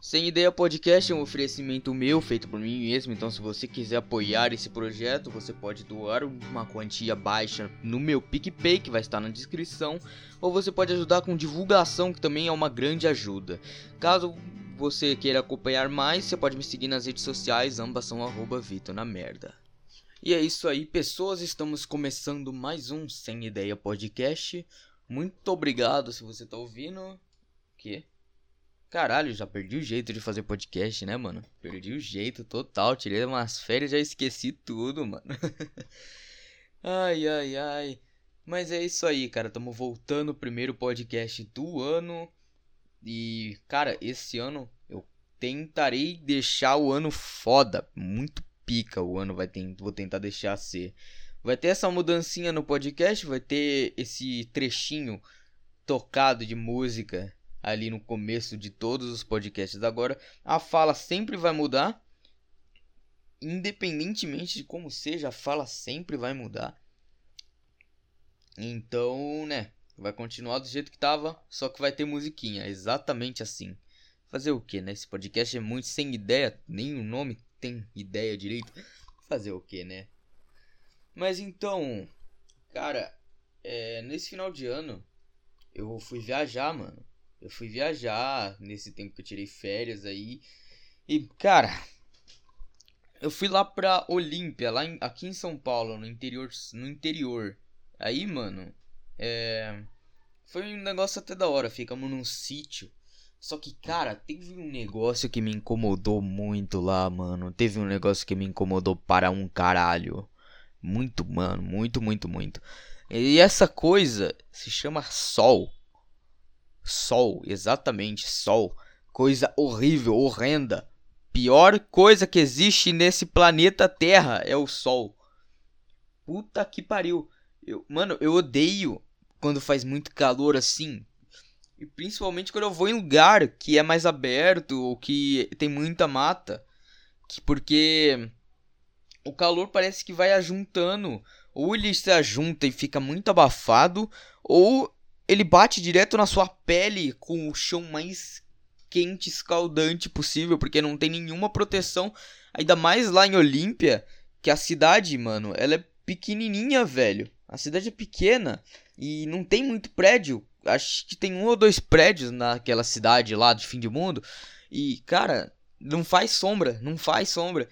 Sem Ideia Podcast é um oferecimento meu, feito por mim mesmo. Então, se você quiser apoiar esse projeto, você pode doar uma quantia baixa no meu PicPay, que vai estar na descrição. Ou você pode ajudar com divulgação, que também é uma grande ajuda. Caso você queira acompanhar mais, você pode me seguir nas redes sociais, ambas são arroba Vitor na merda. E é isso aí, pessoas. Estamos começando mais um Sem Ideia Podcast. Muito obrigado se você tá ouvindo. Que? Caralho, já perdi o jeito de fazer podcast, né, mano? Perdi o jeito total. Tirei umas férias já esqueci tudo, mano. ai, ai, ai. Mas é isso aí, cara. Tamo voltando o primeiro podcast do ano. E, cara, esse ano eu tentarei deixar o ano foda. Muito pica o ano vai ter, vou tentar deixar ser. Vai ter essa mudancinha no podcast, vai ter esse trechinho tocado de música ali no começo de todos os podcasts agora. A fala sempre vai mudar. Independentemente de como seja, a fala sempre vai mudar. Então, né, vai continuar do jeito que tava, só que vai ter musiquinha, exatamente assim. Fazer o que, né? Esse podcast é muito sem ideia, nem o nome tem ideia direito. Fazer o que, né? Mas então, cara, é, nesse final de ano eu fui viajar, mano. Eu fui viajar nesse tempo que eu tirei férias aí. E, cara, eu fui lá pra Olímpia, lá em, aqui em São Paulo, no interior, no interior. Aí, mano, é foi um negócio até da hora, ficamos num sítio. Só que, cara, teve um negócio que me incomodou muito lá, mano. Teve um negócio que me incomodou para um caralho. Muito, mano, muito, muito, muito. E essa coisa se chama sol. Sol, exatamente, Sol. Coisa horrível, horrenda. Pior coisa que existe nesse planeta Terra é o Sol. Puta que pariu. Eu, mano, eu odeio quando faz muito calor assim. E principalmente quando eu vou em lugar que é mais aberto ou que tem muita mata. Que porque o calor parece que vai ajuntando. Ou ele se ajunta e fica muito abafado, ou ele bate direto na sua pele com o chão mais quente, escaldante possível, porque não tem nenhuma proteção. Ainda mais lá em Olímpia, que a cidade, mano, ela é pequenininha, velho. A cidade é pequena e não tem muito prédio. Acho que tem um ou dois prédios naquela cidade lá de fim de mundo. E, cara, não faz sombra, não faz sombra.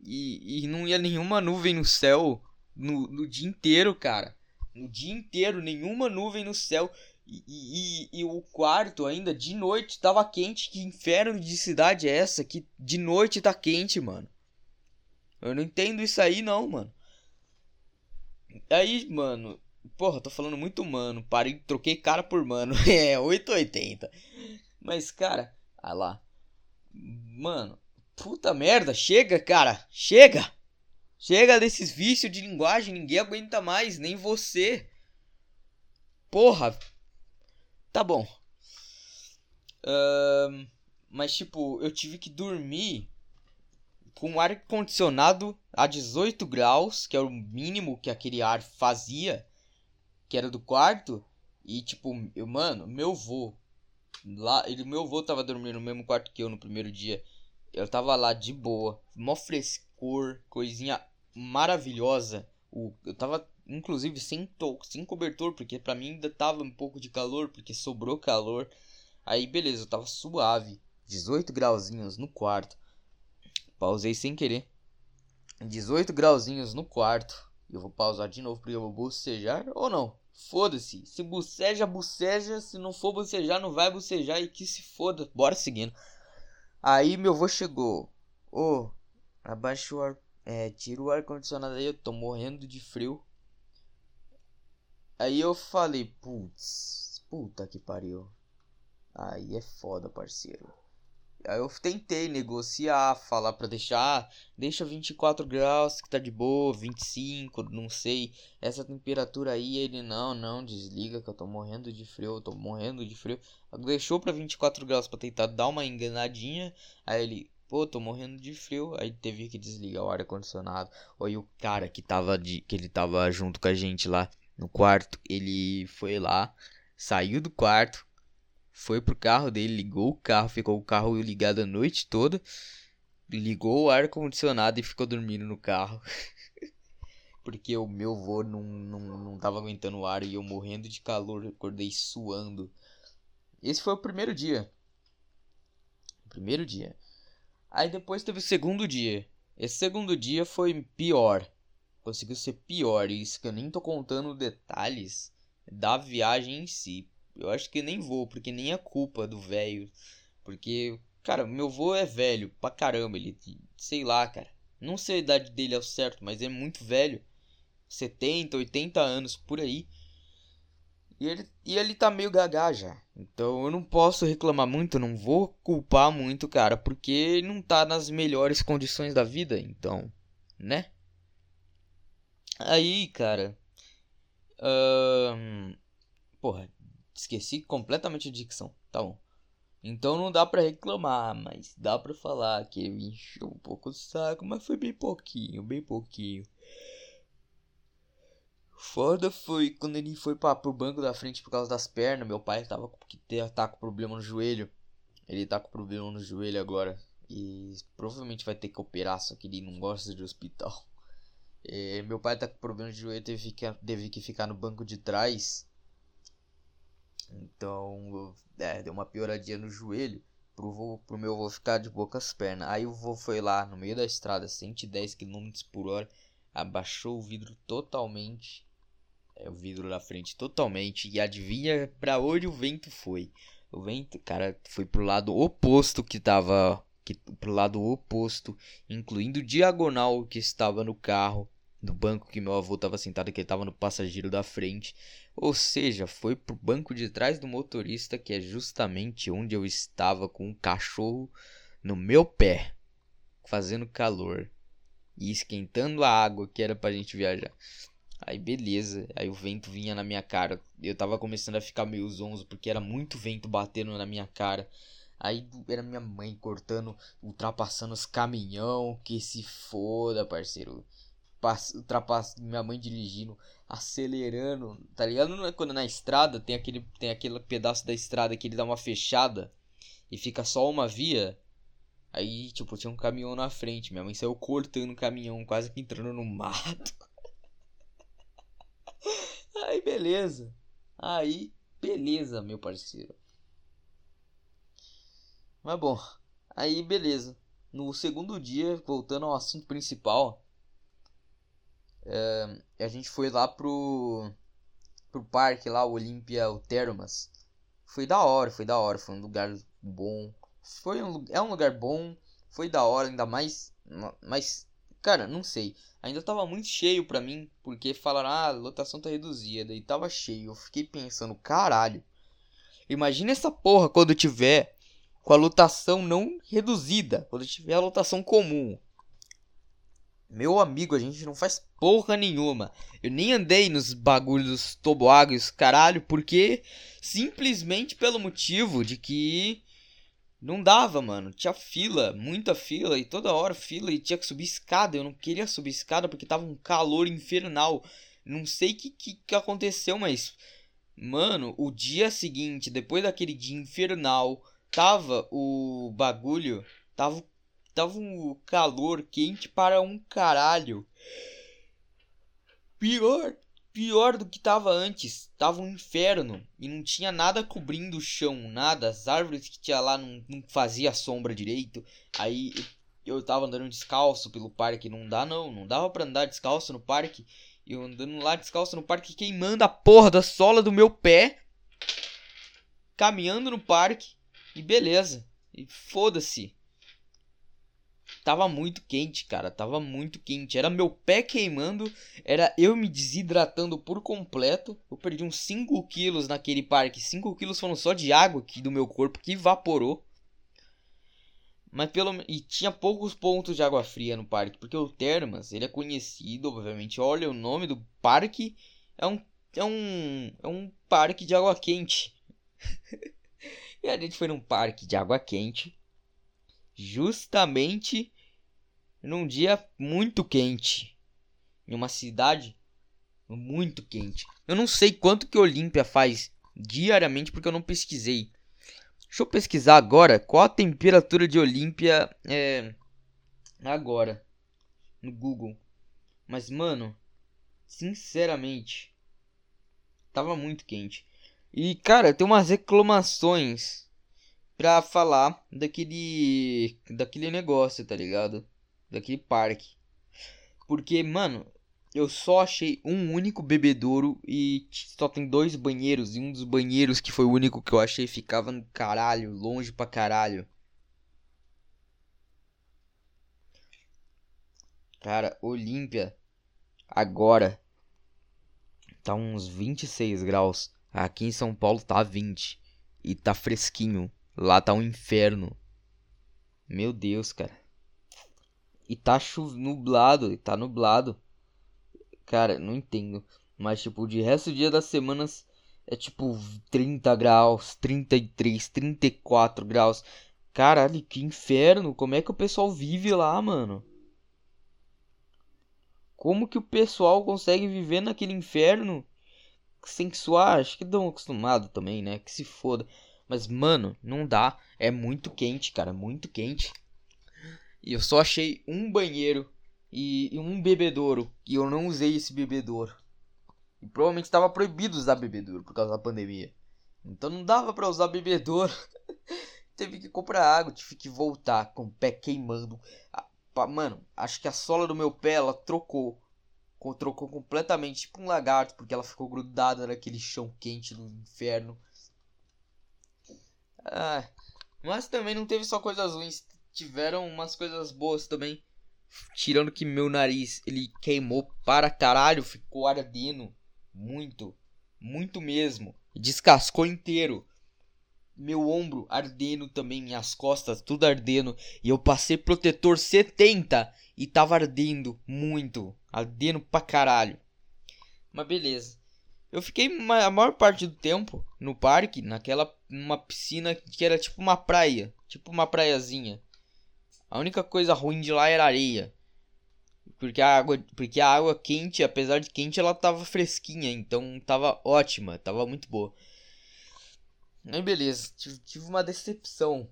E, e não ia nenhuma nuvem no céu no, no dia inteiro, cara o dia inteiro, nenhuma nuvem no céu. E, e, e, o quarto ainda de noite tava quente. Que inferno de cidade é essa? Que de noite tá quente, mano. Eu não entendo isso aí, não, mano. Aí, mano. Porra, tô falando muito mano. Parei, troquei cara por mano. é, 880. Mas, cara. Ah lá. Mano. Puta merda. Chega, cara. Chega. Chega desses vícios de linguagem, ninguém aguenta mais, nem você. Porra. Tá bom. Uh, mas tipo, eu tive que dormir com ar condicionado a 18 graus, que é o mínimo que aquele ar fazia, que era do quarto. E tipo, eu, mano, meu vô lá, ele meu vô tava dormindo no mesmo quarto que eu no primeiro dia. Eu tava lá de boa, mó frescor, coisinha maravilhosa. O, eu tava, inclusive, sem, to sem cobertor, porque pra mim ainda tava um pouco de calor, porque sobrou calor. Aí, beleza, eu tava suave. 18 grauzinhos no quarto. Pausei sem querer. 18 grauzinhos no quarto. Eu vou pausar de novo porque eu vou bocejar ou não. Foda-se. Se buceja, buceja. Se não for bucejar, não vai bucejar. E que se foda. Bora seguindo. Aí meu avô chegou. Ô, oh, abaixa o ar é, tira o ar-condicionado aí, eu tô morrendo de frio. Aí eu falei, putz, puta que pariu. Aí é foda, parceiro. Aí eu tentei negociar, falar pra deixar, deixa 24 graus que tá de boa, 25, não sei. Essa temperatura aí, ele não, não, desliga que eu tô morrendo de frio, eu tô morrendo de frio. Deixou pra 24 graus pra tentar dar uma enganadinha. Aí ele, Pô, tô morrendo de frio. Aí teve que desligar o ar condicionado. Aí o cara que tava de que ele tava junto com a gente lá no quarto, ele foi lá, saiu do quarto, foi pro carro dele, ligou o carro, ficou o carro ligado a noite toda, ligou o ar condicionado e ficou dormindo no carro. Porque o meu vô não, não, não tava aguentando o ar e eu morrendo de calor, acordei suando. Esse foi o primeiro dia. O primeiro dia. Aí depois teve o segundo dia. Esse segundo dia foi pior. Conseguiu ser pior. Isso que eu nem tô contando detalhes da viagem em si. Eu acho que nem vou, porque nem é culpa do velho. Porque, cara, meu vô é velho pra caramba. Ele, sei lá, cara. Não sei a idade dele ao certo, mas é muito velho. 70, 80 anos por aí. E ele, e ele tá meio gagá já. Então eu não posso reclamar muito, não vou culpar muito, cara, porque ele não tá nas melhores condições da vida, então, né? Aí, cara. Uh, porra, esqueci completamente a dicção. Tá bom. Então não dá para reclamar, mas dá para falar que ele encheu um pouco o saco, mas foi bem pouquinho, bem pouquinho. Foda foi quando ele foi para pro banco da frente por causa das pernas. Meu pai tava que tá com problema no joelho. Ele tá com problema no joelho agora. E provavelmente vai ter que operar, só que ele não gosta de hospital. É, meu pai tá com problema de joelho, teve que, teve que ficar no banco de trás. Então, é, deu uma pioradinha no joelho. Pro, vô, pro meu avô ficar de bocas pernas. Aí o vô foi lá no meio da estrada, 110 km por hora, abaixou o vidro totalmente é, o vidro da frente totalmente. E adivinha para onde o vento foi? O vento, cara, foi pro lado oposto que tava. Que, pro lado oposto, incluindo diagonal que estava no carro, do banco que meu avô estava sentado, que ele estava no passageiro da frente. Ou seja, foi pro banco de trás do motorista, que é justamente onde eu estava com um cachorro no meu pé, fazendo calor e esquentando a água que era pra gente viajar. Aí beleza, aí o vento vinha na minha cara. Eu tava começando a ficar meio zonzo porque era muito vento batendo na minha cara. Aí era minha mãe cortando, ultrapassando os caminhão, que se foda, parceiro. Ultrapass... Minha mãe dirigindo, acelerando, tá ligado? É quando na estrada tem aquele, tem aquele pedaço da estrada que ele dá uma fechada e fica só uma via. Aí, tipo, tinha um caminhão na frente. Minha mãe saiu cortando o caminhão, quase que entrando no mato. Aí beleza. Aí beleza, meu parceiro. Mas bom, aí beleza. No segundo dia, voltando ao assunto principal, é, a gente foi lá pro pro parque lá, o Olympia, o Termas. Foi da hora, foi da hora, foi um lugar bom. Foi um, é um lugar bom, foi da hora, ainda mais, mas cara, não sei. Ainda tava muito cheio pra mim, porque falaram, ah, a lotação tá reduzida. E tava cheio. Eu fiquei pensando, caralho. Imagina essa porra quando tiver com a lotação não reduzida. Quando tiver a lotação comum. Meu amigo, a gente não faz porra nenhuma. Eu nem andei nos bagulhos dos toboáguas, caralho, porque simplesmente pelo motivo de que não dava, mano. Tinha fila, muita fila, e toda hora fila, e tinha que subir escada. Eu não queria subir escada porque tava um calor infernal. Não sei o que, que, que aconteceu, mas. Mano, o dia seguinte, depois daquele dia infernal, tava o bagulho. Tava, tava um calor quente para um caralho. Pior pior do que tava antes. Tava um inferno e não tinha nada cobrindo o chão, nada. As árvores que tinha lá não, não fazia sombra direito. Aí eu tava andando descalço pelo parque, não dá não, não dava para andar descalço no parque. Eu andando lá descalço no parque, queimando a porra da sola do meu pé. Caminhando no parque e beleza. E foda-se. Tava muito quente, cara. Tava muito quente. Era meu pé queimando. Era eu me desidratando por completo. Eu perdi uns 5 quilos naquele parque. 5 quilos foram só de água aqui do meu corpo que evaporou. Mas pelo e tinha poucos pontos de água fria no parque, porque o Termas, ele é conhecido, obviamente. Olha o nome do parque, é um é um é um parque de água quente. e a gente foi num parque de água quente, justamente num dia muito quente, em uma cidade muito quente. Eu não sei quanto que Olímpia faz diariamente porque eu não pesquisei. Deixa eu pesquisar agora qual a temperatura de Olímpia é agora no Google. Mas mano, sinceramente, tava muito quente. E cara, tem umas reclamações pra falar daquele daquele negócio, tá ligado? Daquele parque. Porque, mano, eu só achei um único bebedouro e só tem dois banheiros. E um dos banheiros que foi o único que eu achei ficava no caralho, longe pra caralho. Cara, Olímpia agora tá uns 26 graus. Aqui em São Paulo tá 20 e tá fresquinho. Lá tá um inferno. Meu Deus, cara. E tá chuv... nublado, tá nublado. Cara, não entendo. Mas, tipo, de resto do dia das semanas é tipo 30 graus, 33, 34 graus. Caralho, que inferno. Como é que o pessoal vive lá, mano? Como que o pessoal consegue viver naquele inferno sem suar? Acho que dão acostumado também, né? Que se foda. Mas, mano, não dá. É muito quente, cara. Muito quente. E eu só achei um banheiro e, um bebedouro. E eu não usei esse bebedouro. E provavelmente estava proibido usar bebedouro por causa da pandemia. Então não dava para usar bebedouro. Teve que comprar água, tive que voltar com o pé queimando. Mano, acho que a sola do meu pé ela trocou. Trocou completamente, tipo um lagarto, porque ela ficou grudada naquele chão quente do inferno. Ah, mas também não teve só coisas ruins, tiveram umas coisas boas também. Tirando que meu nariz ele queimou para caralho, ficou ardendo muito, muito mesmo. Descascou inteiro. Meu ombro ardendo também, minhas costas tudo ardendo. E eu passei protetor 70 e tava ardendo muito, ardendo pra caralho. Mas beleza. Eu fiquei a maior parte do tempo no parque, naquela uma piscina que era tipo uma praia, tipo uma praiazinha. A única coisa ruim de lá era areia. Porque a água, porque a água quente, apesar de quente, ela tava fresquinha, então tava ótima, tava muito boa. Aí beleza, tive, uma decepção.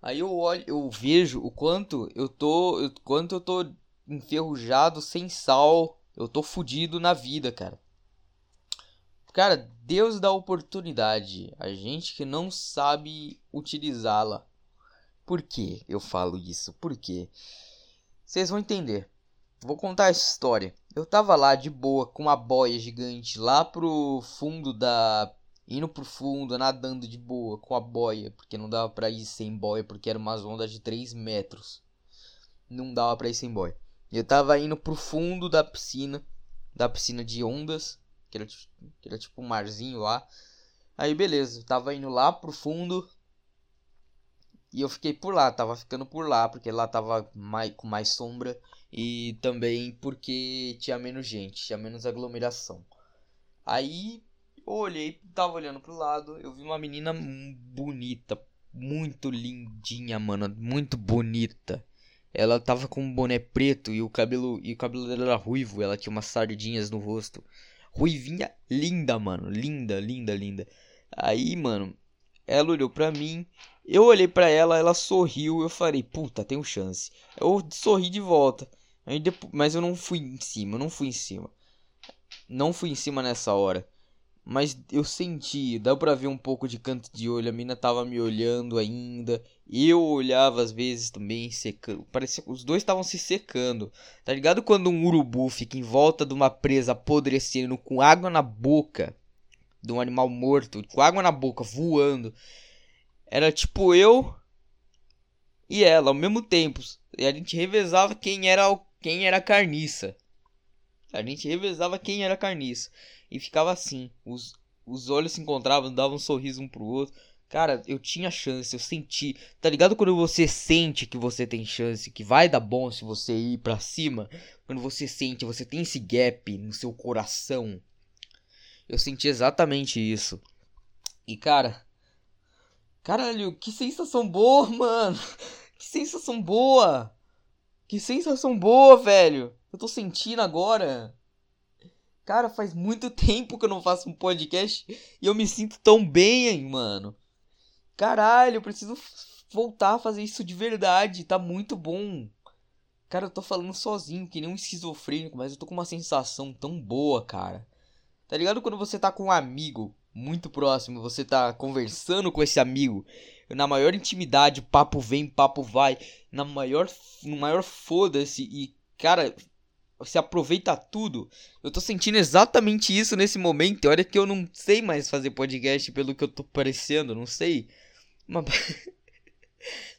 Aí eu olho, eu vejo o quanto eu tô, o quanto eu tô enferrujado, sem sal, eu tô fudido na vida, cara. Cara, Deus dá oportunidade, a gente que não sabe utilizá-la. Por que eu falo isso? Por quê? Vocês vão entender. Vou contar essa história. Eu tava lá de boa com uma boia gigante lá pro fundo da. indo pro fundo, nadando de boa com a boia, porque não dava pra ir sem boia, porque era umas ondas de 3 metros. Não dava pra ir sem boia. Eu tava indo pro fundo da piscina, da piscina de ondas, que era, que era tipo um marzinho lá. Aí beleza, tava indo lá pro fundo, e eu fiquei por lá, tava ficando por lá, porque lá tava mais, com mais sombra e também porque tinha menos gente, tinha menos aglomeração. Aí eu olhei, tava olhando pro lado, eu vi uma menina bonita, muito lindinha, mano, muito bonita. Ela tava com um boné preto e o cabelo e o cabelo dela era ruivo, ela tinha umas sardinhas no rosto. Ruivinha linda, mano, linda, linda, linda. Aí, mano, ela olhou pra mim eu olhei para ela, ela sorriu, eu falei, puta, tenho chance. Eu sorri de volta. Aí depois, mas eu não fui em cima, não fui em cima. Não fui em cima nessa hora. Mas eu senti, dá pra ver um pouco de canto de olho. A mina tava me olhando ainda. Eu olhava às vezes também, secando. Parecia que os dois estavam se secando. Tá ligado quando um urubu fica em volta de uma presa apodrecendo com água na boca? De um animal morto, com água na boca, voando. Era tipo eu e ela ao mesmo tempo. E a gente revezava quem era quem era carniça. A gente revezava quem era carniça. E ficava assim. Os, os olhos se encontravam, davam um sorriso um pro outro. Cara, eu tinha chance, eu senti. Tá ligado quando você sente que você tem chance, que vai dar bom se você ir para cima? Quando você sente, você tem esse gap no seu coração. Eu senti exatamente isso. E cara, Caralho, que sensação boa, mano. Que sensação boa. Que sensação boa, velho. Eu tô sentindo agora. Cara, faz muito tempo que eu não faço um podcast e eu me sinto tão bem, mano. caralho, eu preciso voltar a fazer isso de verdade, tá muito bom. Cara, eu tô falando sozinho, que nem um esquizofrênico, mas eu tô com uma sensação tão boa, cara. Tá ligado quando você tá com um amigo muito próximo, você tá conversando com esse amigo, na maior intimidade, papo vem, papo vai, na maior, no maior foda-se e, cara, você aproveita tudo. Eu tô sentindo exatamente isso nesse momento. Olha que eu não sei mais fazer podcast pelo que eu tô parecendo, não sei.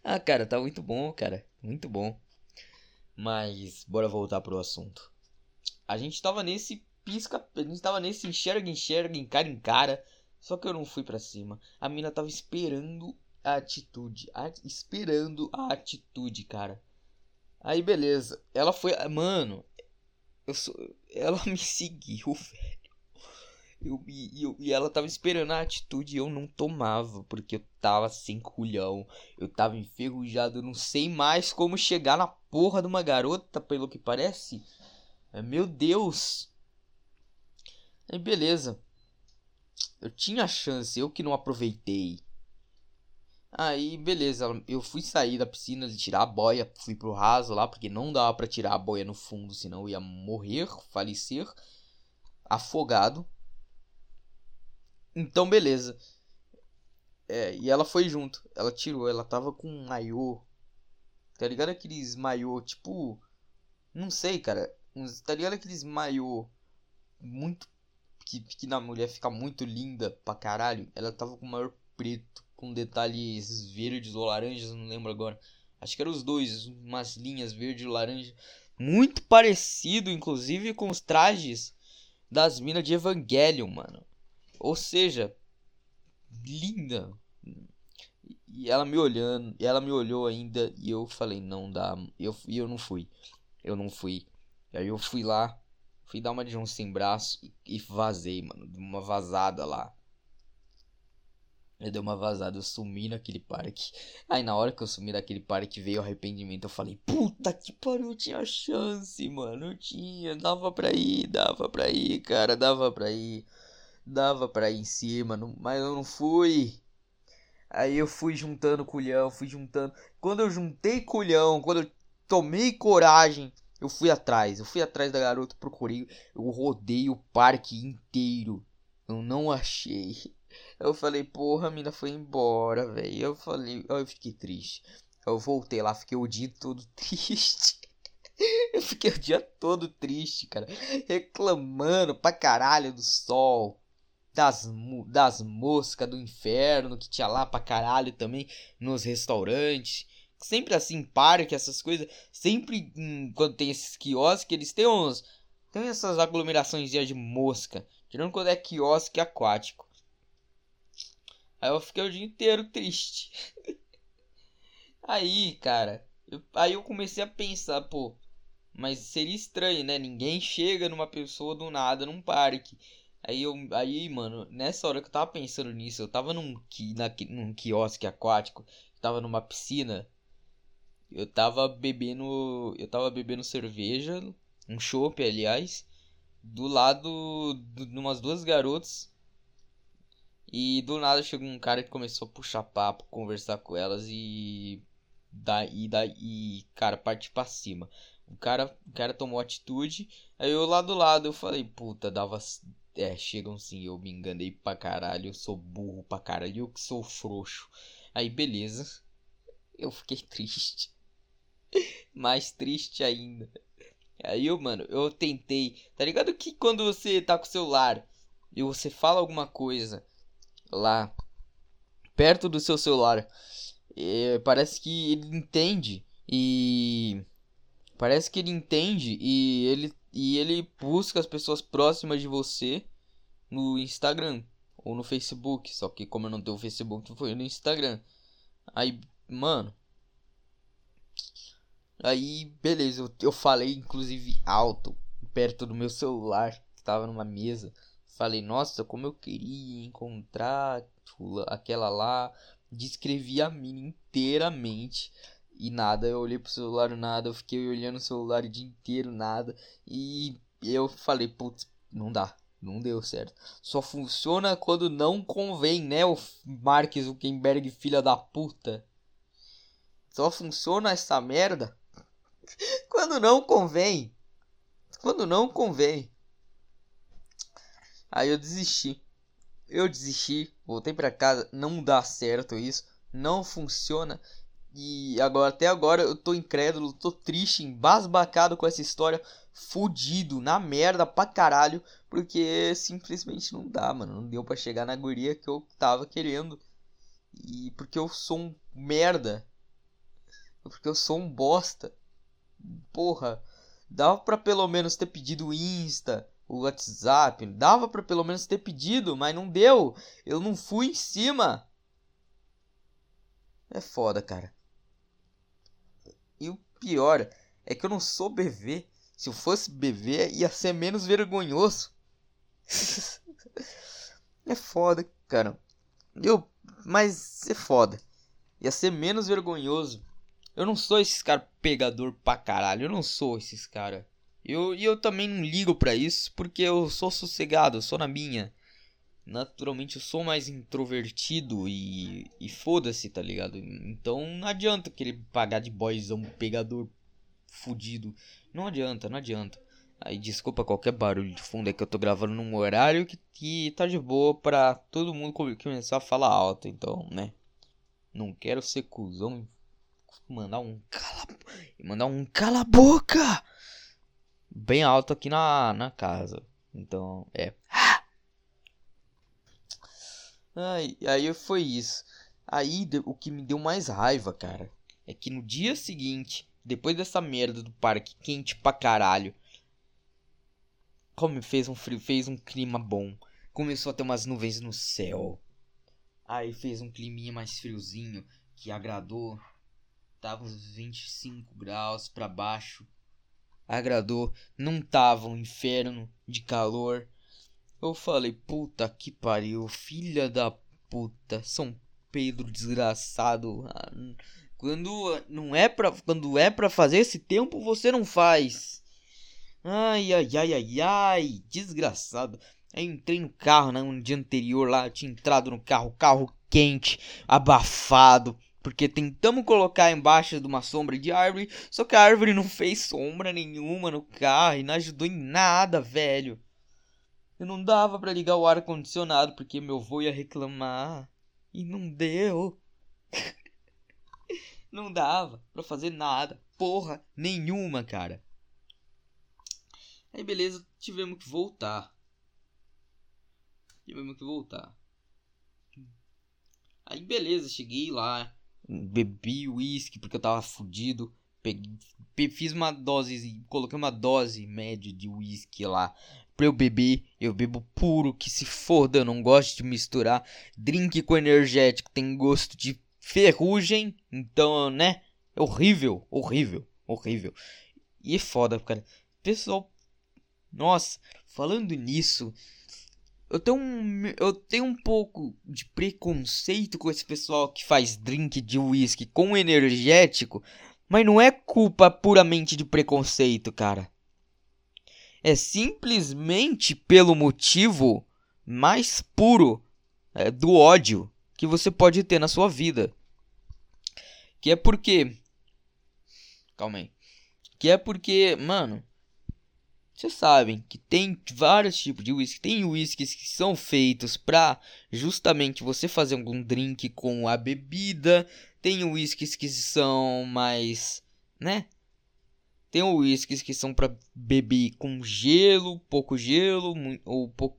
Ah, cara, tá muito bom, cara. Muito bom. Mas bora voltar pro assunto. A gente tava nesse pisca, a gente tava nesse enxerga, enxerga, encara, encara. Só que eu não fui para cima. A mina tava esperando a atitude, a, esperando a atitude, cara. Aí beleza, ela foi, mano, eu sou, ela me seguiu, velho. Eu, eu, e ela tava esperando a atitude e eu não tomava, porque eu tava sem culhão. Eu tava enferrujado, eu não sei mais como chegar na porra de uma garota, pelo que parece. Meu Deus. Aí beleza. Eu tinha a chance, eu que não aproveitei. Aí, beleza, eu fui sair da piscina de tirar a boia, fui pro raso lá, porque não dava para tirar a boia no fundo, senão eu ia morrer, falecer, afogado. Então, beleza. É, e ela foi junto. Ela tirou, ela tava com um maiô. Tá ligado aqueles maiô, tipo. Não sei, cara. Tá ligado aqueles maiô muito. Que, que na mulher fica muito linda pra caralho. Ela tava com o maior preto, com detalhes verdes ou laranjas, não lembro agora. Acho que eram os dois, umas linhas verde e laranja. Muito parecido, inclusive, com os trajes das minas de Evangelion, mano. Ou seja, linda. E ela me olhando, ela me olhou ainda e eu falei, não dá. Eu, e eu não fui. Eu não fui. E aí eu fui lá, fui dar uma de um sem braço e, e vazei, mano. Uma vazada lá. Eu dei uma vazada, eu sumi naquele parque. Aí na hora que eu sumi naquele parque veio o arrependimento. Eu falei, puta que pariu, eu tinha chance, mano. Eu tinha, dava pra ir, dava pra ir, cara, dava pra ir. Dava pra ir em cima, não, mas eu não fui. Aí eu fui juntando culhão, fui juntando. Quando eu juntei culhão, quando eu tomei coragem, eu fui atrás. Eu fui atrás da garota, procurei. Eu rodei o parque inteiro. Eu não achei. Eu falei, porra, a mina foi embora, velho. Eu falei, eu fiquei triste. Eu voltei lá, fiquei o dia todo triste. Eu fiquei o dia todo triste, cara. Reclamando pra caralho do sol das, das moscas do inferno que tinha lá pra caralho também nos restaurantes. Sempre assim, parque, essas coisas. Sempre hum, quando tem esses quiosques, eles têm uns. Tem essas aglomerações de mosca. Tirando quando é quiosque aquático. Aí eu fiquei o dia inteiro triste. aí, cara. Eu, aí eu comecei a pensar, pô. Mas seria estranho, né? Ninguém chega numa pessoa do nada num parque. Aí eu, aí, mano, nessa hora que eu tava pensando nisso, eu tava num, na, num quiosque aquático, tava numa piscina, eu tava bebendo, eu tava bebendo cerveja, um chopp, aliás, do lado de umas duas garotas. E do nada chegou um cara que começou a puxar papo, conversar com elas e daí daí, cara, partir para cima. O cara, o cara tomou atitude, aí eu lá do lado eu falei, puta, dava é, chegam sim, eu me enganei pra caralho, eu sou burro pra caralho, eu que sou frouxo. Aí beleza, eu fiquei triste. Mais triste ainda. Aí eu, mano, eu tentei. Tá ligado que quando você tá com o celular e você fala alguma coisa lá perto do seu celular, é, parece que ele entende e parece que ele entende e ele e ele busca as pessoas próximas de você no Instagram ou no Facebook. Só que como eu não tenho Facebook, foi no Instagram. Aí, mano. Aí, beleza, eu, eu falei inclusive alto, perto do meu celular, que tava numa mesa. Falei, nossa, como eu queria encontrar aquela lá. Descrevi a mina inteiramente. E nada, eu olhei pro celular, nada, eu fiquei olhando o celular o dia inteiro, nada. E eu falei, putz, não dá, Não deu certo. Só funciona quando não convém, né, o Mark Zuckerberg, filha da puta. Só funciona essa merda quando não convém. Quando não convém. Aí eu desisti. Eu desisti, voltei para casa, não dá certo isso, não funciona. E agora até agora eu tô incrédulo, tô triste, embasbacado com essa história, fudido, na merda pra caralho, porque simplesmente não dá, mano, não deu para chegar na guria que eu tava querendo. E porque eu sou um merda. Porque eu sou um bosta. Porra, dava pra pelo menos ter pedido Insta, o WhatsApp. Dava para pelo menos ter pedido, mas não deu. Eu não fui em cima. É foda, cara. E o pior é que eu não sou BV. Se eu fosse BV, ia ser menos vergonhoso. é foda, cara. Eu, mas é foda. Ia ser menos vergonhoso. Eu não sou esses cara pegador pra caralho. Eu não sou esses cara. Eu, e eu também não ligo para isso porque eu sou sossegado, eu sou na minha. Naturalmente eu sou mais introvertido e, e foda-se, tá ligado? Então não adianta querer pagar de boyzão pegador fudido. Não adianta, não adianta. Aí desculpa qualquer barulho de fundo, é que eu tô gravando num horário que, que tá de boa pra todo mundo começar a falar alto, então, né? Não quero ser cuzão mandar um cala, mandar um cala boca bem alto aqui na, na casa. Então, é. Aí, aí foi isso. Aí o que me deu mais raiva, cara, é que no dia seguinte, depois dessa merda do parque quente pra caralho, como fez um frio, fez um clima bom. Começou a ter umas nuvens no céu. Aí fez um climinha mais friozinho que agradou. Tava uns 25 graus para baixo agradou, não tava um inferno de calor. Eu falei, puta que pariu, filha da puta, São Pedro desgraçado. Quando não é para quando é para fazer esse tempo, você não faz. Ai ai ai ai ai, desgraçado. Aí entrei no carro, né, um dia anterior lá, tinha entrado no carro, carro quente, abafado. Porque tentamos colocar embaixo de uma sombra de árvore, só que a árvore não fez sombra nenhuma no carro e não ajudou em nada, velho. E não dava para ligar o ar condicionado porque meu avô ia reclamar e não deu. não dava para fazer nada, porra nenhuma, cara. Aí beleza, tivemos que voltar. Tivemos que voltar. Aí beleza, cheguei lá, bebi uísque porque eu tava fudido. Peguei, fiz uma dose, coloquei uma dose média de uísque lá pra eu beber. Eu bebo puro, que se foda, eu não gosto de misturar. Drink com energético tem gosto de ferrugem, então, né? É horrível, horrível, horrível. E é foda, cara. Pessoal, nossa, falando nisso, eu tenho um, eu tenho um pouco de preconceito com esse pessoal que faz drink de uísque com energético, mas não é culpa puramente de preconceito, cara. É simplesmente pelo motivo mais puro é, do ódio que você pode ter na sua vida. Que é porque. Calma aí. Que é porque, mano, vocês sabem que tem vários tipos de whisky. Tem whiskies que são feitos para justamente você fazer algum drink com a bebida. Tem whiskies que são mais, né? Tem whiskies que são para beber com gelo, pouco gelo ou pouco,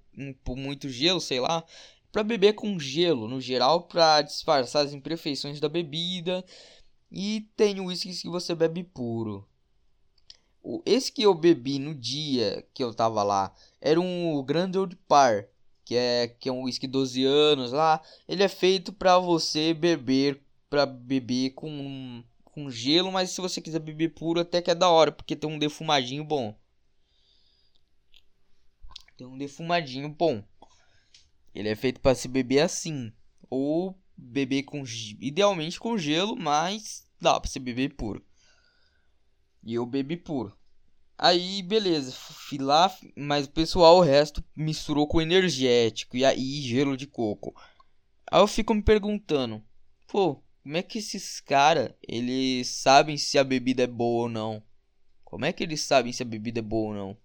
muito gelo, sei lá, para beber com gelo no geral para disfarçar as imperfeições da bebida. E tem whiskies que você bebe puro. Esse que eu bebi no dia que eu tava lá era um Grand Old Par, que é que é um whisky 12 anos lá. Ele é feito para você beber para beber com com gelo, mas se você quiser beber puro até que é da hora, porque tem um defumadinho bom. Tem um defumadinho bom. Ele é feito para se beber assim, ou beber com idealmente com gelo, mas dá para se beber puro. E eu bebi puro. Aí, beleza, fui lá, mas o pessoal, o resto, misturou com energético e aí gelo de coco. Aí eu fico me perguntando, pô, como é que esses caras, eles sabem se a bebida é boa ou não? Como é que eles sabem se a bebida é boa ou não?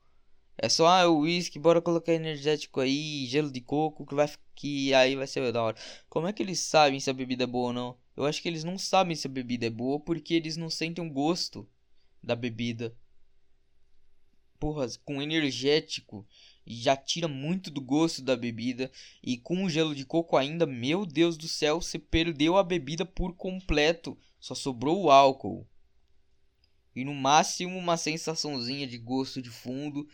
É só, ah, o uísque, bora colocar energético aí, gelo de coco, que vai que aí vai ser da hora. Como é que eles sabem se a bebida é boa ou não? Eu acho que eles não sabem se a bebida é boa porque eles não sentem o gosto da bebida porra, com energético já tira muito do gosto da bebida e com o gelo de coco ainda, meu Deus do céu, você perdeu a bebida por completo, só sobrou o álcool. E no máximo uma sensaçãozinha de gosto de fundo,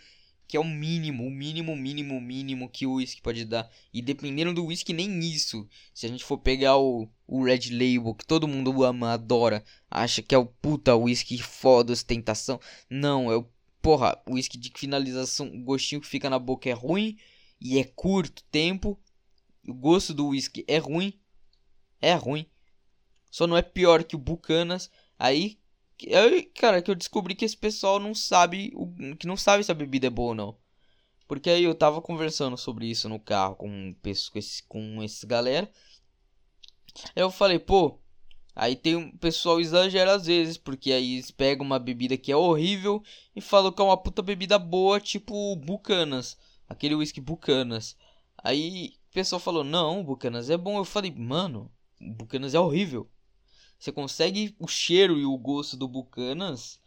que é o mínimo, o mínimo, mínimo, mínimo que o whisky pode dar. E dependendo do whisky, nem isso. Se a gente for pegar o, o Red Label, que todo mundo ama, adora, acha que é o puta whisky foda, ostentação. Não, é o porra, o uísque de finalização, o gostinho que fica na boca é ruim e é curto tempo. O gosto do uísque é ruim. É ruim. Só não é pior que o Bucanas. Aí, cara, que eu descobri que esse pessoal não sabe, que não sabe se a bebida é boa ou não. Porque aí eu tava conversando sobre isso no carro com, com, esse, com esse galera. Aí eu falei, pô, Aí tem um pessoal exagera às vezes, porque aí eles pegam uma bebida que é horrível e falam que é uma puta bebida boa, tipo Bucanas, aquele whisky Bucanas. Aí o pessoal falou: "Não, Bucanas é bom". Eu falei: "Mano, Bucanas é horrível". Você consegue o cheiro e o gosto do Bucanas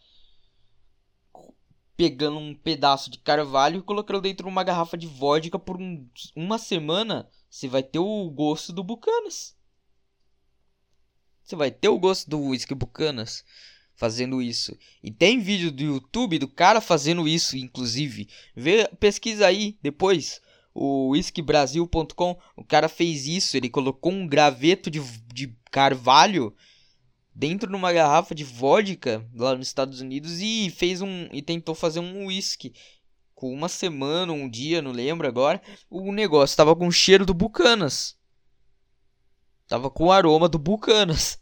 pegando um pedaço de carvalho e colocando dentro de uma garrafa de vodka por um, uma semana, você vai ter o gosto do Bucanas. Você vai ter o gosto do whisky Bucanas fazendo isso. E tem vídeo do YouTube do cara fazendo isso, inclusive. Vê, pesquisa aí depois. O whiskybrasil.com, o cara fez isso, ele colocou um graveto de, de carvalho dentro de uma garrafa de vodka lá nos Estados Unidos e fez um e tentou fazer um whisky com uma semana, um dia, não lembro agora. O negócio tava com cheiro do Bucanas. Tava com o aroma do Bucanas.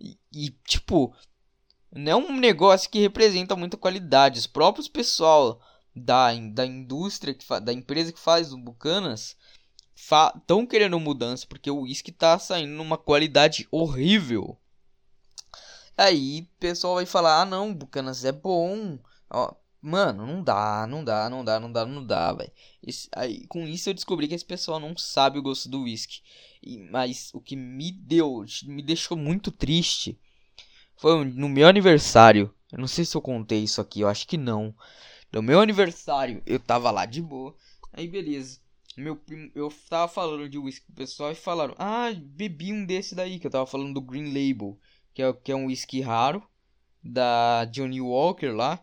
E, e, tipo, não é um negócio que representa muita qualidade. Os próprios pessoal da, da indústria, que da empresa que faz o Bucanas, estão querendo mudança, porque o uísque tá saindo numa qualidade horrível. Aí o pessoal vai falar: ah, não, Bucanas é bom. Ó, Mano, não dá, não dá, não dá, não dá, não dá, velho. Aí, com isso eu descobri que esse pessoal não sabe o gosto do whisky. Mas o que me deu, me deixou muito triste foi no meu aniversário. Eu não sei se eu contei isso aqui, eu acho que não. No meu aniversário, eu tava lá de boa. Aí beleza. Meu eu tava falando de whisky pro pessoal e falaram: "Ah, bebi um desse daí que eu tava falando do Green Label, que é, que é um whisky raro da Johnny Walker lá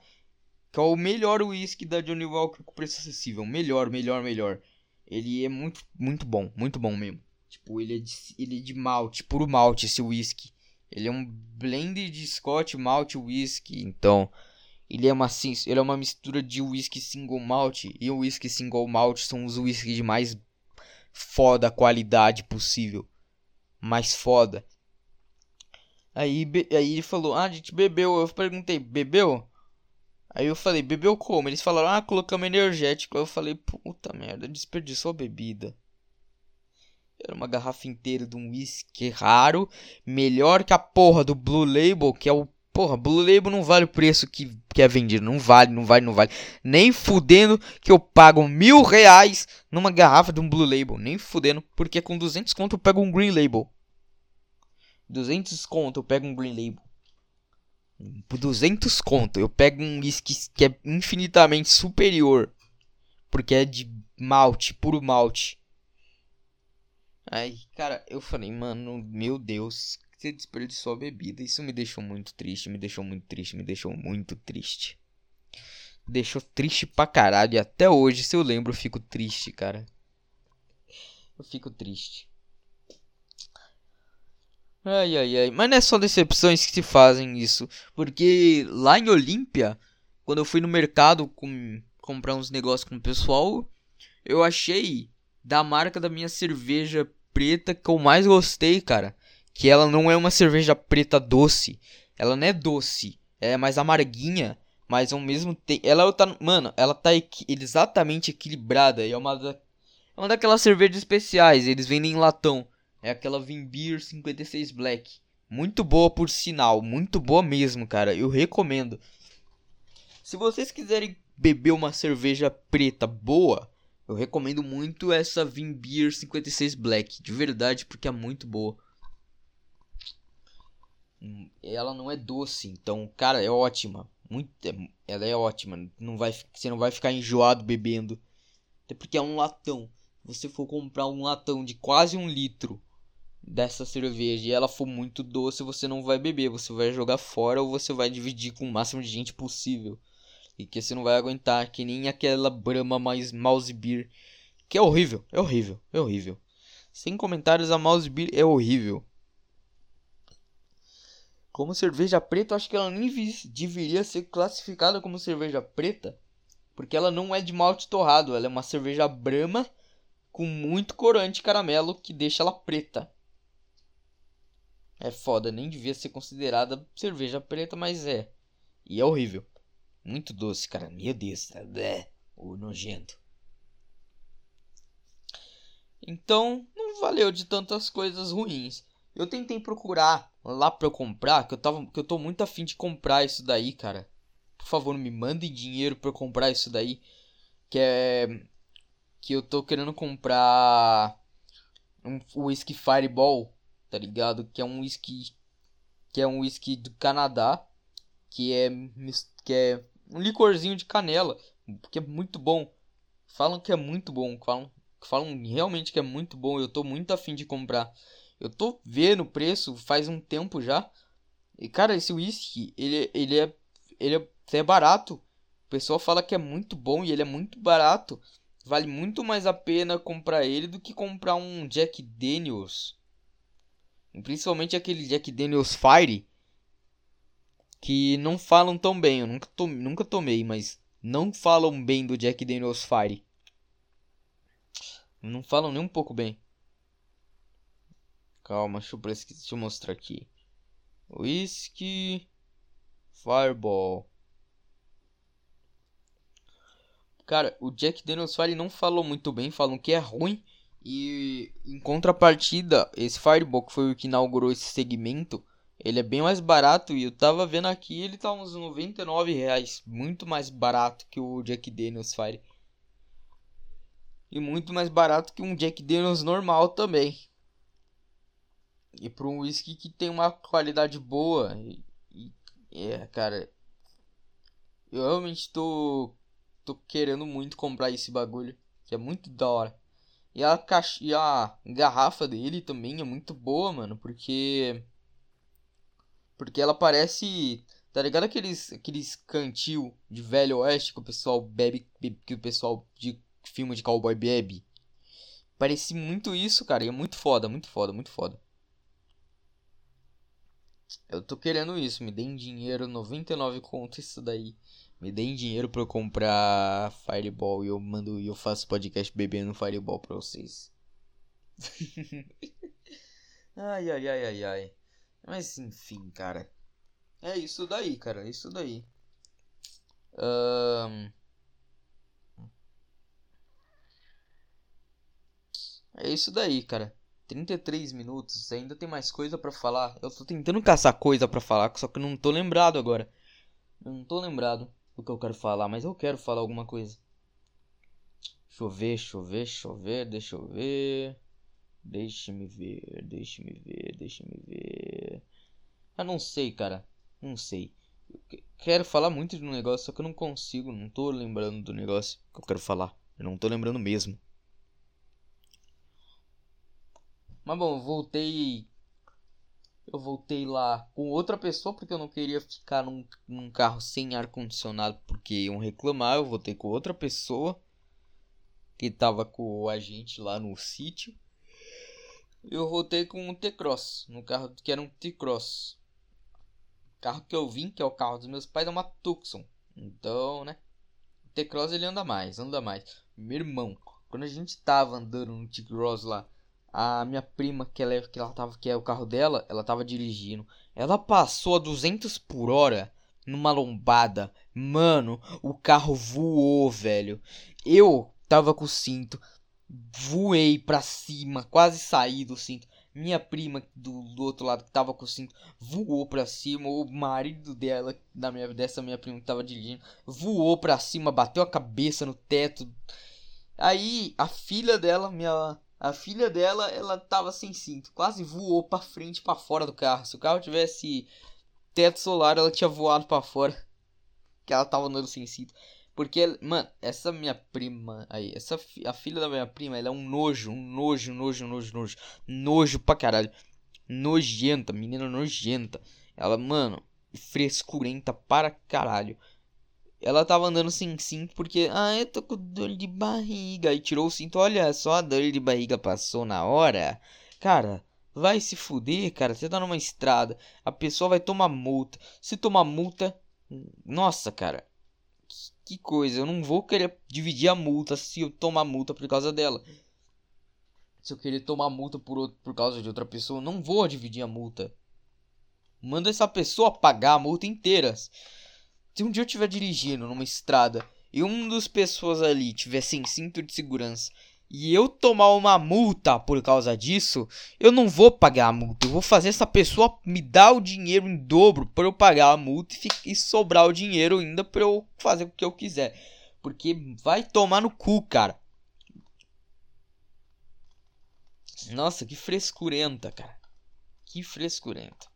que é o melhor whisky da Johnny Walker com preço acessível. Melhor, melhor, melhor. Ele é muito, muito bom, muito bom mesmo. Tipo, ele é de, ele é de malte, puro malte esse whisky. Ele é um blend de Scott Malt Whisky, então ele é uma ele é uma mistura de whisky single malt e o whisky single malt são os whiskies de mais foda qualidade possível, mais foda. Aí, aí ele falou: "Ah, a gente bebeu". Eu perguntei: "Bebeu?" Aí eu falei, bebeu como? Eles falaram, ah, colocamos energético. Eu falei, puta merda, desperdiçou a bebida. Era uma garrafa inteira de um whisky raro, melhor que a porra do Blue Label, que é o. Porra, Blue Label não vale o preço que, que é vendido. Não vale, não vale, não vale. Nem fudendo que eu pago mil reais numa garrafa de um Blue Label. Nem fudendo, porque com 200 conto eu pego um Green Label. 200 conto eu pego um Green Label por 200 conto, eu pego um whisky que é infinitamente superior, porque é de malte, puro malte. Aí, cara, eu falei, mano, meu Deus, você desperdiçou a bebida. Isso me deixou muito triste, me deixou muito triste, me deixou muito triste. Deixou triste pra caralho. E até hoje, se eu lembro, eu fico triste, cara. Eu fico triste. Ai, ai, ai. Mas não é só decepções que se fazem isso. Porque lá em Olímpia, quando eu fui no mercado com, comprar uns negócios com o pessoal, eu achei da marca da minha cerveja preta que eu mais gostei, cara. Que ela não é uma cerveja preta doce. Ela não é doce. Ela é mais amarguinha. mas ao mesmo tempo. Ela tá. Mano, ela tá equi exatamente equilibrada. E é uma, da, é uma daquelas cervejas especiais. Eles vendem em latão. É aquela Vimbeer 56 Black. Muito boa por sinal. Muito boa mesmo, cara. Eu recomendo. Se vocês quiserem beber uma cerveja preta boa, eu recomendo muito essa Vimbeer 56 Black. De verdade, porque é muito boa. Hum, ela não é doce, então, cara, é ótima. Muito, é, ela é ótima. Não vai, você não vai ficar enjoado bebendo. Até porque é um latão. Se você for comprar um latão de quase um litro dessa cerveja e ela for muito doce, você não vai beber. Você vai jogar fora ou você vai dividir com o máximo de gente possível. E que você não vai aguentar, que nem aquela Brahma mais Mouse Beer. Que é horrível, é horrível, é horrível. Sem comentários, a Mouse Beer é horrível. Como cerveja preta, acho que ela nem deveria ser classificada como cerveja preta, porque ela não é de malte torrado, ela é uma cerveja brama com muito corante caramelo que deixa ela preta. É foda, nem devia ser considerada cerveja preta, mas é. E é horrível. Muito doce, cara. Meu Deus, é o nojento. Então, não valeu de tantas coisas ruins. Eu tentei procurar lá pra eu comprar, que eu, tava, que eu tô muito afim de comprar isso daí, cara. Por favor, me mandem dinheiro pra eu comprar isso daí. Que é. Que eu tô querendo comprar. Um whisky Fireball, tá ligado? Que é um whisky. Que é um whisky do Canadá. Que é. Que é um licorzinho de canela. Que é muito bom. Falam que é muito bom. Falam, falam realmente que é muito bom. Eu tô muito afim de comprar. Eu tô vendo o preço faz um tempo já. E cara, esse whisky, ele, ele é ele é até barato. O pessoal fala que é muito bom e ele é muito barato. Vale muito mais a pena comprar ele do que comprar um Jack Daniels. Principalmente aquele Jack Daniels Fire. Que não falam tão bem. Eu nunca, to nunca tomei, mas não falam bem do Jack Daniels Fire. Não falam nem um pouco bem. Calma, deixa eu, deixa eu mostrar aqui. Whisky Fireball. Cara, o Jack Daniels Fire não falou muito bem, falam que é ruim. E em contrapartida, esse Fireball que foi o que inaugurou esse segmento, ele é bem mais barato. E eu tava vendo aqui, ele tá uns 99 reais, muito mais barato que o Jack Daniels Fire. E muito mais barato que um Jack Daniels normal também. E para um whisky que tem uma qualidade boa. E, e, é, cara. Eu realmente tô. tô querendo muito comprar esse bagulho. Que é muito da hora. E a, caixa, e a garrafa dele também é muito boa, mano. Porque. Porque ela parece. Tá ligado aqueles, aqueles cantil de velho oeste que o pessoal bebe. Que o pessoal de filme de cowboy bebe? Parece muito isso, cara. E é muito foda, muito foda, muito foda. Eu tô querendo isso, me deem dinheiro, 99 conto isso daí. Me deem dinheiro pra eu comprar Fireball e eu mando e eu faço podcast bebendo Fireball pra vocês. ai, ai, ai, ai, ai. Mas enfim, cara. É isso daí, cara. É isso daí. Um... É isso daí, cara. 33 minutos, ainda tem mais coisa para falar. Eu tô tentando caçar coisa para falar, só que não tô lembrado agora. não tô lembrado do que eu quero falar, mas eu quero falar alguma coisa. Chover, chover, chover, deixa eu ver. Deixa-me ver, deixa-me ver, deixa-me ver. Eu não sei, cara. Não sei. Eu quero falar muito de um negócio, só que eu não consigo, não tô lembrando do negócio que eu quero falar. Eu não tô lembrando mesmo. Mas bom, voltei. Eu voltei lá com outra pessoa porque eu não queria ficar num, num carro sem ar-condicionado porque iam reclamar. Eu voltei com outra pessoa que tava com a gente lá no sítio. Eu voltei com um T-Cross, no carro que era um T-Cross. Carro que eu vim, que é o carro dos meus pais, é uma Tucson. Então, né? O T-Cross ele anda mais, anda mais. Meu irmão, quando a gente tava andando no T-Cross lá, a minha prima, que ela, é, que ela tava, que é o carro dela, ela tava dirigindo. Ela passou a 200 por hora numa lombada. Mano, o carro voou, velho. Eu tava com o cinto, voei pra cima, quase saí do cinto. Minha prima do, do outro lado que tava com o cinto voou pra cima. O marido dela, da minha, dessa minha prima que tava dirigindo, voou pra cima, bateu a cabeça no teto. Aí a filha dela, minha. A filha dela, ela tava sem cinto, quase voou pra frente para fora do carro. Se o carro tivesse teto solar, ela tinha voado para fora. Que ela tava andando sem cinto. Porque, mano, essa minha prima aí, essa a filha da minha prima, ela é um nojo, um nojo, nojo, nojo, nojo. Nojo pra caralho. Nojenta, menina nojenta. Ela, mano, frescurenta para caralho. Ela tava andando sem cinto porque, ah, eu tô com dor de barriga. E tirou o cinto, olha só, a dor de barriga passou na hora. Cara, vai se fuder, cara. Você tá numa estrada, a pessoa vai tomar multa. Se tomar multa, nossa, cara que coisa, eu não vou querer dividir a multa se eu tomar multa por causa dela. Se eu querer tomar multa por, outro, por causa de outra pessoa, não vou dividir a multa. Manda essa pessoa pagar a multa inteira. Se um dia eu estiver dirigindo numa estrada e um dos pessoas ali tiver sem cinto de segurança e eu tomar uma multa por causa disso, eu não vou pagar a multa. Eu vou fazer essa pessoa me dar o dinheiro em dobro para eu pagar a multa e, sobrar o dinheiro ainda para eu fazer o que eu quiser. Porque vai tomar no cu, cara. Nossa, que frescurenta, cara. Que frescurenta.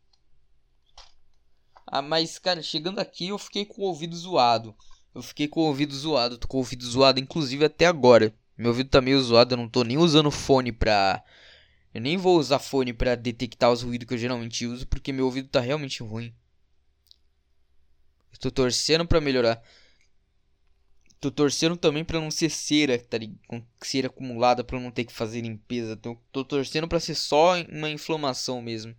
Ah, mas, cara, chegando aqui eu fiquei com o ouvido zoado. Eu fiquei com o ouvido zoado. Tô com o ouvido zoado, inclusive, até agora. Meu ouvido tá meio zoado, eu não tô nem usando fone pra. Eu nem vou usar fone pra detectar os ruídos que eu geralmente uso, porque meu ouvido tá realmente ruim. Eu tô torcendo pra melhorar. Tô torcendo também pra não ser cera, tá com cera acumulada pra não ter que fazer limpeza. Tô, tô torcendo pra ser só uma inflamação mesmo.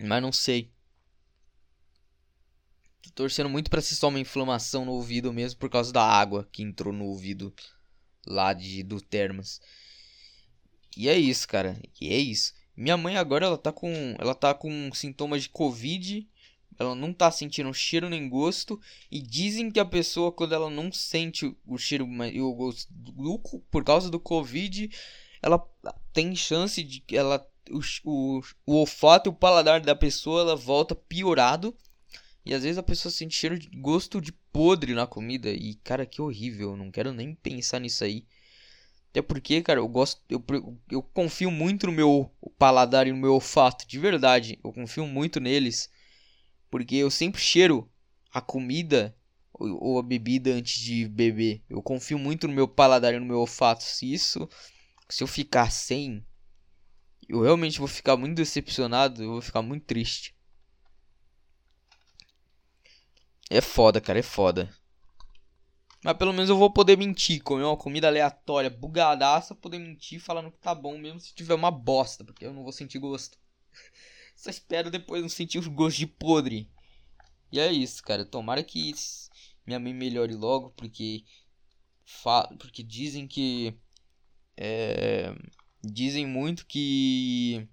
Mas não sei. Tô torcendo muito para ser só uma inflamação no ouvido mesmo por causa da água que entrou no ouvido lá de do Termas. E é isso, cara. E é isso. Minha mãe agora ela tá com ela tá com sintomas de covid. Ela não tá sentindo cheiro nem gosto e dizem que a pessoa quando ela não sente o cheiro e o gosto do, por causa do covid, ela tem chance de que ela o, o, o olfato e o paladar da pessoa ela volta piorado e às vezes a pessoa sente cheiro de gosto de podre na comida. E, cara, que horrível. Não quero nem pensar nisso aí. Até porque, cara, eu gosto. Eu, eu confio muito no meu paladar e no meu olfato. De verdade. Eu confio muito neles. Porque eu sempre cheiro a comida ou a bebida antes de beber. Eu confio muito no meu paladar e no meu olfato. Se isso. Se eu ficar sem. Eu realmente vou ficar muito decepcionado. Eu vou ficar muito triste. É foda, cara, é foda. Mas pelo menos eu vou poder mentir, comer uma comida aleatória, bugadaça, poder mentir falando que tá bom mesmo se tiver uma bosta, porque eu não vou sentir gosto. Só espero depois não sentir o gosto de podre. E é isso, cara. Tomara que minha mãe melhore logo, porque porque dizem que é... dizem muito que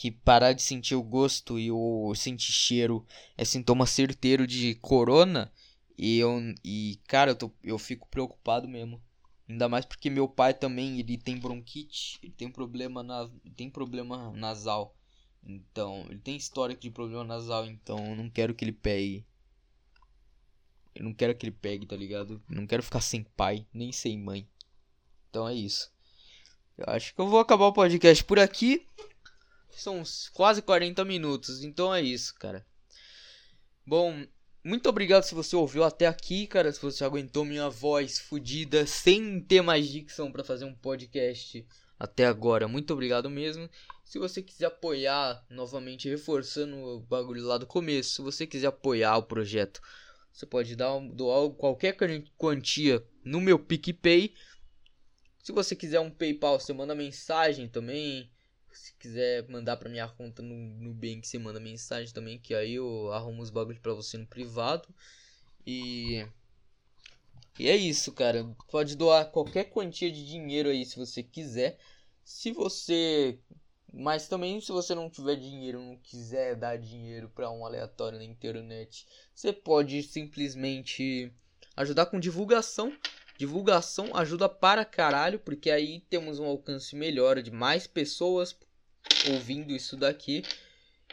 que parar de sentir o gosto e o sentir cheiro é sintoma certeiro de corona. E eu e cara, eu, tô, eu fico preocupado mesmo. Ainda mais porque meu pai também, ele tem bronquite, ele tem problema na tem problema nasal. Então, ele tem histórico de problema nasal, então eu não quero que ele pegue. Eu não quero que ele pegue, tá ligado? Eu não quero ficar sem pai, nem sem mãe. Então é isso. Eu acho que eu vou acabar o podcast por aqui. São quase 40 minutos, então é isso, cara. Bom, muito obrigado se você ouviu até aqui, cara. Se você aguentou minha voz fodida sem ter mais dicção para fazer um podcast até agora. Muito obrigado mesmo. Se você quiser apoiar, novamente reforçando o bagulho lá do começo, se você quiser apoiar o projeto, você pode dar doar qualquer quantia no meu PicPay. Se você quiser um PayPal, você manda mensagem também se quiser mandar pra minha conta no Nubank, você manda mensagem também, que aí eu arrumo os bagulhos pra você no privado. E. E é isso, cara. Pode doar qualquer quantia de dinheiro aí se você quiser. Se você Mas também se você não tiver dinheiro, não quiser dar dinheiro para um aleatório na internet, você pode simplesmente ajudar com divulgação. Divulgação ajuda para caralho, porque aí temos um alcance melhor de mais pessoas ouvindo isso daqui.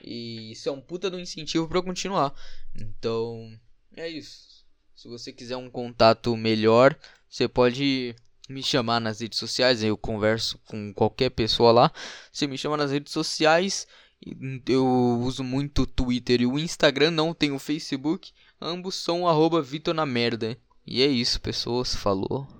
E isso é um puta do incentivo para continuar. Então, é isso. Se você quiser um contato melhor, você pode me chamar nas redes sociais, eu converso com qualquer pessoa lá. Você me chama nas redes sociais, eu uso muito o Twitter e o Instagram, não tenho o Facebook. Ambos são arroba Vitor na merda. E é isso, pessoas. Falou.